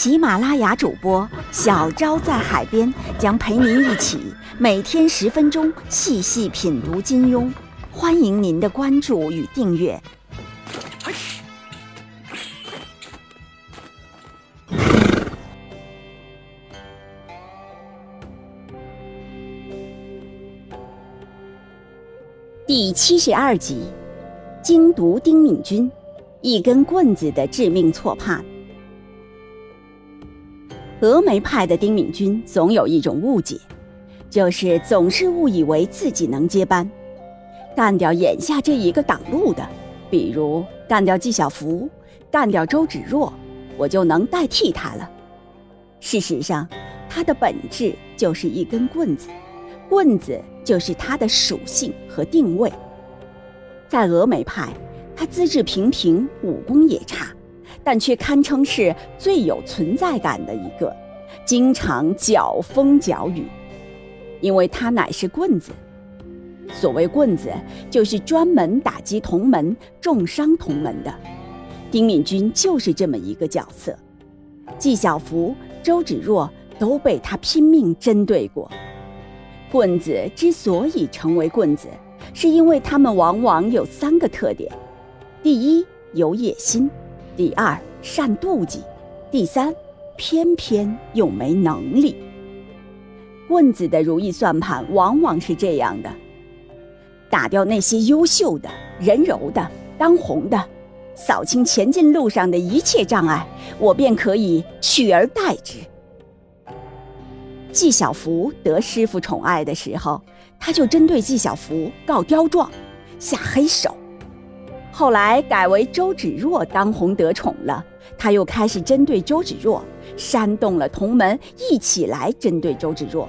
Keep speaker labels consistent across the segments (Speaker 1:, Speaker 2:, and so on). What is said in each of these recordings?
Speaker 1: 喜马拉雅主播小昭在海边将陪您一起每天十分钟细细品读金庸，欢迎您的关注与订阅。第七十二集，精读丁敏君，一根棍子的致命错判。峨眉派的丁敏君总有一种误解，就是总是误以为自己能接班，干掉眼下这一个挡路的，比如干掉纪晓芙，干掉周芷若，我就能代替他了。事实上，他的本质就是一根棍子。棍子就是他的属性和定位。在峨眉派，他资质平平，武功也差，但却堪称是最有存在感的一个，经常搅风搅雨，因为他乃是棍子。所谓棍子，就是专门打击同门、重伤同门的。丁敏君就是这么一个角色。纪晓芙、周芷若都被他拼命针对过。棍子之所以成为棍子，是因为他们往往有三个特点：第一，有野心；第二，善妒忌；第三，偏偏又没能力。棍子的如意算盘往往是这样的：打掉那些优秀的、人柔的、当红的，扫清前进路上的一切障碍，我便可以取而代之。纪晓芙得师傅宠爱的时候，他就针对纪晓芙告刁状，下黑手。后来改为周芷若当红得宠了，他又开始针对周芷若，煽动了同门一起来针对周芷若，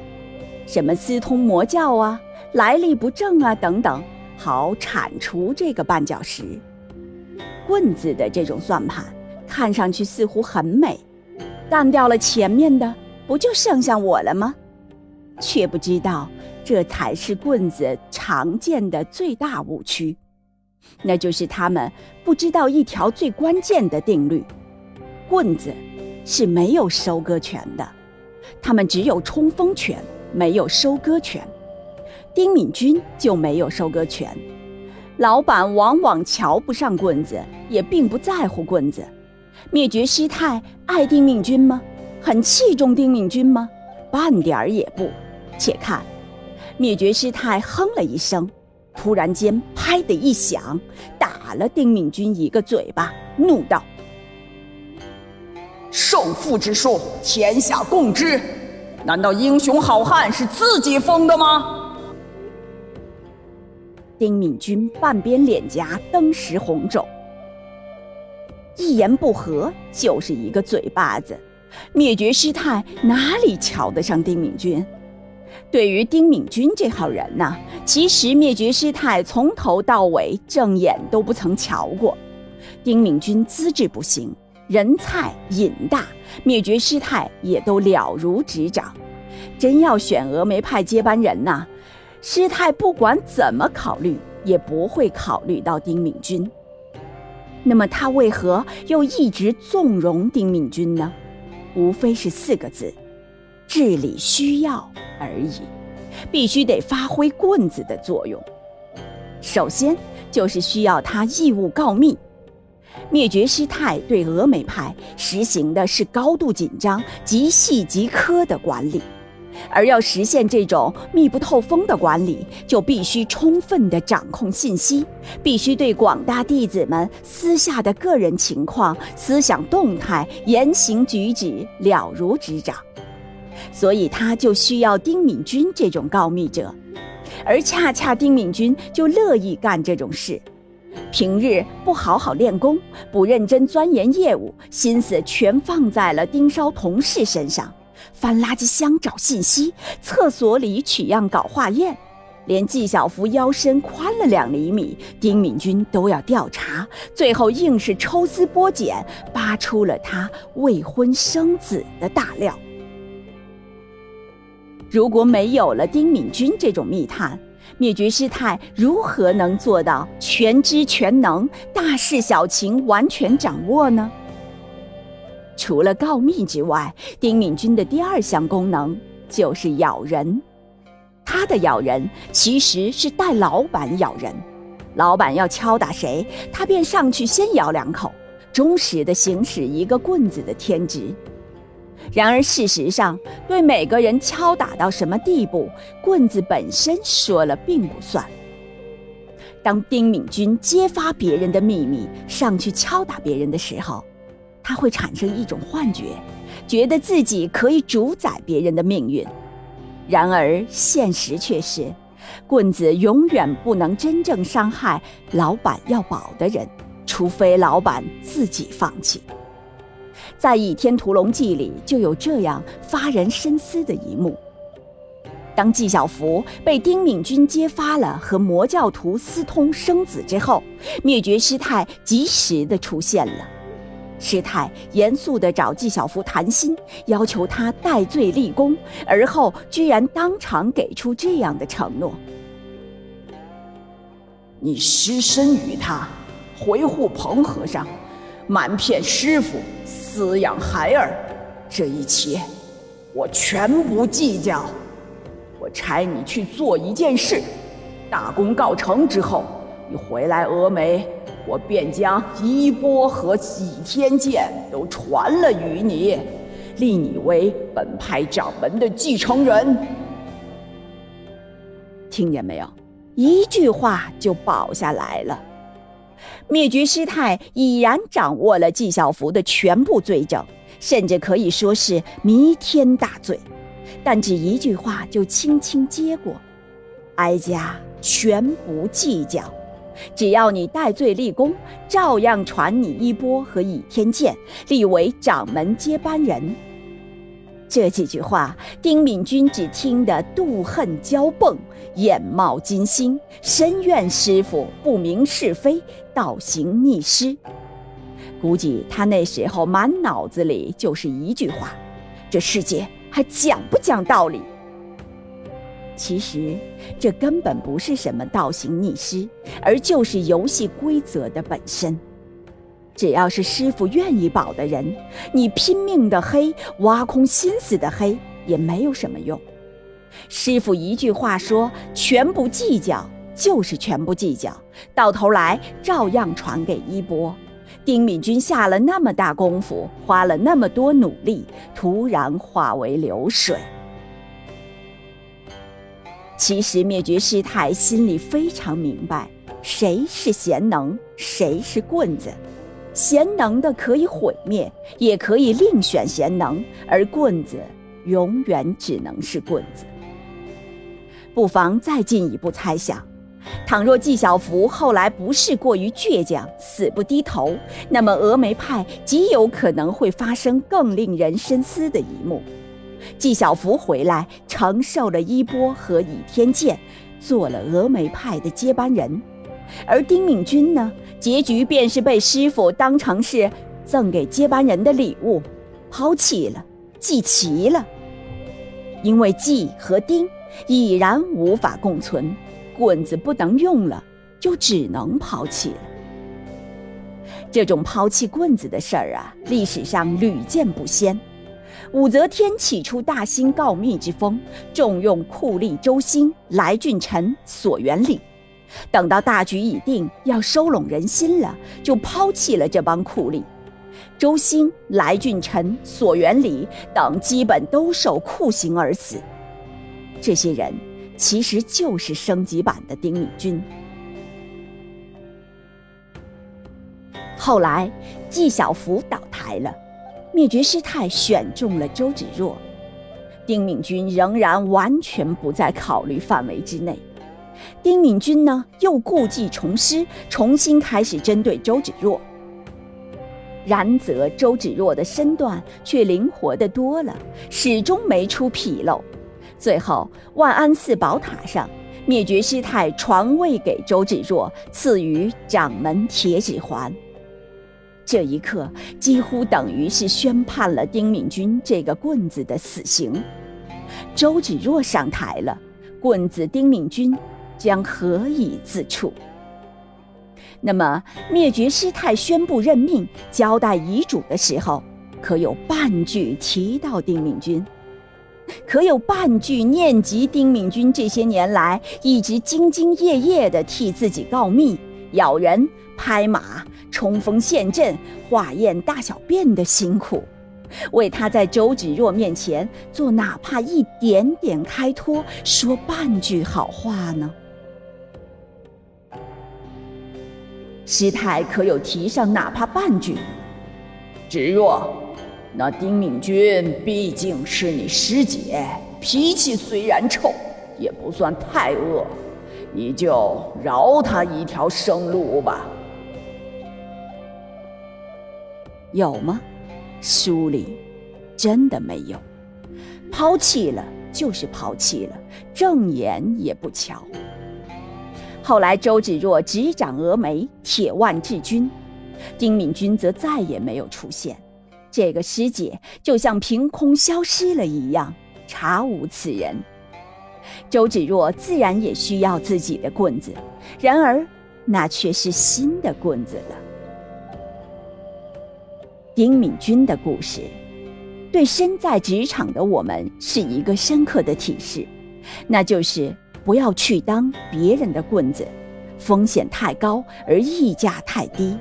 Speaker 1: 什么私通魔教啊、来历不正啊等等，好铲除这个绊脚石。棍子的这种算盘，看上去似乎很美，干掉了前面的。不就剩下我了吗？却不知道，这才是棍子常见的最大误区，那就是他们不知道一条最关键的定律：棍子是没有收割权的，他们只有冲锋权，没有收割权。丁敏君就没有收割权，老板往往瞧不上棍子，也并不在乎棍子。灭绝师太爱丁敏君吗？很器重丁敏君吗？半点儿也不。且看，灭绝师太哼了一声，突然间“拍”的一响，打了丁敏君一个嘴巴，怒道：“
Speaker 2: 受父之术，天下共知，难道英雄好汉是自己封的吗？”
Speaker 1: 丁敏君半边脸颊登时红肿，一言不合就是一个嘴巴子。灭绝师太哪里瞧得上丁敏君？对于丁敏君这号人呐，其实灭绝师太从头到尾正眼都不曾瞧过。丁敏君资质不行，人菜瘾大，灭绝师太也都了如指掌。真要选峨眉派接班人呐，师太不管怎么考虑，也不会考虑到丁敏君。那么他为何又一直纵容丁敏君呢？无非是四个字：治理需要而已，必须得发挥棍子的作用。首先就是需要他义务告密。灭绝师太对峨眉派实行的是高度紧张、极细极苛的管理。而要实现这种密不透风的管理，就必须充分的掌控信息，必须对广大弟子们私下的个人情况、思想动态、言行举止了如指掌。所以他就需要丁敏君这种告密者，而恰恰丁敏君就乐意干这种事。平日不好好练功，不认真钻研业务，心思全放在了盯梢同事身上，翻垃圾箱找信息，厕所里取样搞化验，连纪晓芙腰身宽了两厘米，丁敏君都要调查，最后硬是抽丝剥茧，扒出了他未婚生子的大料。如果没有了丁敏君这种密探，灭绝师太如何能做到全知全能、大事小情完全掌握呢？除了告密之外，丁敏君的第二项功能就是咬人。他的咬人其实是带老板咬人，老板要敲打谁，他便上去先咬两口，忠实的行使一个棍子的天职。然而，事实上，对每个人敲打到什么地步，棍子本身说了并不算。当丁敏君揭发别人的秘密，上去敲打别人的时候，他会产生一种幻觉，觉得自己可以主宰别人的命运。然而，现实却是，棍子永远不能真正伤害老板要保的人，除非老板自己放弃。在《倚天屠龙记》里就有这样发人深思的一幕：当纪晓芙被丁敏君揭发了和魔教徒私通生子之后，灭绝师太及时的出现了。师太严肃地找纪晓芙谈心，要求他戴罪立功，而后居然当场给出这样的承诺：“
Speaker 2: 你失身于他，回护彭和尚。”瞒骗师傅，饲养孩儿，这一切我全不计较。我差你去做一件事，大功告成之后，你回来峨眉，我便将衣钵和倚天剑都传了与你，立你为本派掌门的继承人。
Speaker 1: 听见没有？一句话就保下来了。灭绝师太已然掌握了纪晓芙的全部罪证，甚至可以说是弥天大罪，但只一句话就轻轻接过，哀家全不计较，只要你戴罪立功，照样传你衣钵和倚天剑，立为掌门接班人。这几句话，丁敏君只听得妒恨交迸，眼冒金星，深怨师傅不明是非，倒行逆施。估计他那时候满脑子里就是一句话：这世界还讲不讲道理？其实，这根本不是什么倒行逆施，而就是游戏规则的本身。只要是师傅愿意保的人，你拼命的黑，挖空心思的黑，也没有什么用。师傅一句话说，全不计较，就是全不计较，到头来照样传给衣钵。丁敏君下了那么大功夫，花了那么多努力，突然化为流水。其实灭绝师太心里非常明白，谁是贤能，谁是棍子。贤能的可以毁灭，也可以另选贤能，而棍子永远只能是棍子。不妨再进一步猜想：倘若纪晓芙后来不是过于倔强，死不低头，那么峨眉派极有可能会发生更令人深思的一幕：纪晓芙回来，承受了衣钵和倚天剑，做了峨眉派的接班人。而丁敏君呢，结局便是被师傅当成是赠给接班人的礼物，抛弃了，祭齐了。因为祭和丁已然无法共存，棍子不能用了，就只能抛弃了。这种抛弃棍子的事儿啊，历史上屡见不鲜。武则天起初大兴告密之风，重用酷吏周兴、来俊臣、索元礼。等到大局已定，要收拢人心了，就抛弃了这帮酷吏。周兴、来俊臣、索元礼等基本都受酷刑而死。这些人其实就是升级版的丁敏君。后来纪晓芙倒台了，灭绝师太选中了周芷若，丁敏君仍然完全不在考虑范围之内。丁敏君呢又故技重施，重新开始针对周芷若。然则周芷若的身段却灵活得多了，始终没出纰漏。最后，万安寺宝塔上，灭绝师太传位给周芷若，赐予掌门铁指环。这一刻，几乎等于是宣判了丁敏君这个棍子的死刑。周芷若上台了，棍子丁敏君将何以自处？那么，灭绝师太宣布任命、交代遗嘱的时候，可有半句提到丁敏君？可有半句念及丁敏君这些年来一直兢兢业业地替自己告密、咬人、拍马、冲锋陷阵、化验大小便的辛苦，为他在周芷若面前做哪怕一点点开脱，说半句好话呢？师太可有提上哪怕半句？
Speaker 2: 芷若，那丁敏君毕竟是你师姐，脾气虽然臭，也不算太恶，你就饶他一条生路吧。
Speaker 1: 有吗？书里真的没有。抛弃了就是抛弃了，正眼也不瞧。后来，周芷若执掌峨眉，铁腕治军，丁敏君则再也没有出现。这个师姐就像凭空消失了一样，查无此人。周芷若自然也需要自己的棍子，然而那却是新的棍子了。丁敏君的故事，对身在职场的我们是一个深刻的提示，那就是。不要去当别人的棍子，风险太高而溢价太低。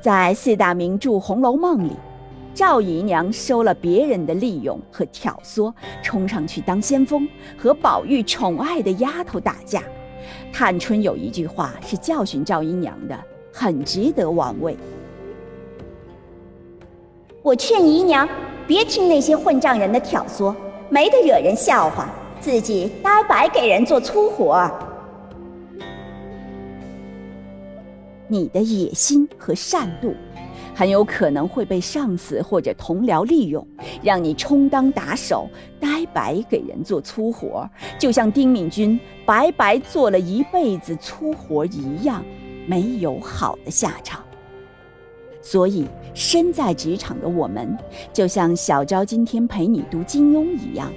Speaker 1: 在四大名著《红楼梦》里，赵姨娘收了别人的利用和挑唆，冲上去当先锋，和宝玉宠爱的丫头打架。探春有一句话是教训赵姨娘的，很值得玩味。
Speaker 3: 我劝姨娘别听那些混账人的挑唆，没得惹人笑话。自己呆白给人做粗活，
Speaker 1: 你的野心和善妒，很有可能会被上司或者同僚利用，让你充当打手，呆白给人做粗活，就像丁敏君白白做了一辈子粗活一样，没有好的下场。所以，身在职场的我们，就像小昭今天陪你读金庸一样。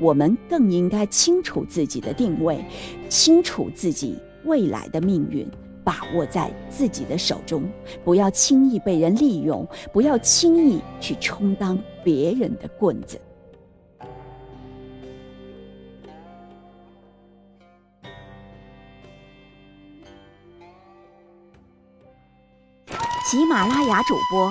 Speaker 1: 我们更应该清楚自己的定位，清楚自己未来的命运，把握在自己的手中，不要轻易被人利用，不要轻易去充当别人的棍子。喜马拉雅主播